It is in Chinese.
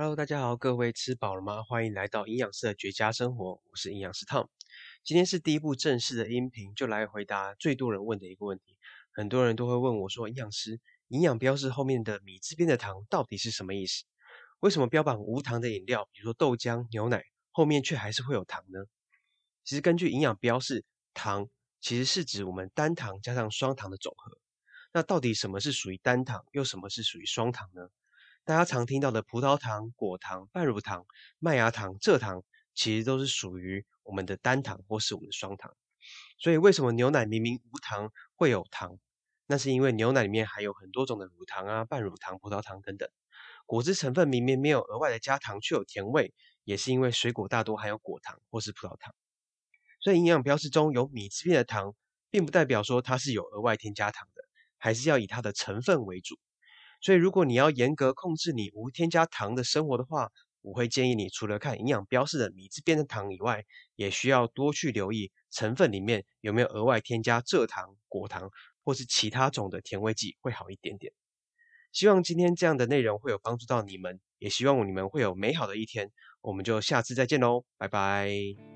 Hello，大家好，各位吃饱了吗？欢迎来到营养师的绝佳生活，我是营养师 Tom。今天是第一部正式的音频，就来回答最多人问的一个问题。很多人都会问我说：“营养师，营养标示后面的米字边的糖到底是什么意思？为什么标榜无糖的饮料，比如说豆浆、牛奶，后面却还是会有糖呢？”其实根据营养标示，糖其实是指我们单糖加上双糖的总和。那到底什么是属于单糖，又什么是属于双糖呢？大家常听到的葡萄糖、果糖、半乳糖、麦芽糖、蔗糖，其实都是属于我们的单糖或是我们的双糖。所以为什么牛奶明明无糖会有糖？那是因为牛奶里面还有很多种的乳糖啊、半乳糖、葡萄糖等等。果汁成分明明没有额外的加糖，却有甜味，也是因为水果大多含有果糖或是葡萄糖。所以营养标示中有米字边的糖，并不代表说它是有额外添加糖的，还是要以它的成分为主。所以，如果你要严格控制你无添加糖的生活的话，我会建议你除了看营养标示的米字边的糖以外，也需要多去留意成分里面有没有额外添加蔗糖、果糖或是其他种的甜味剂，会好一点点。希望今天这样的内容会有帮助到你们，也希望你们会有美好的一天。我们就下次再见喽，拜拜。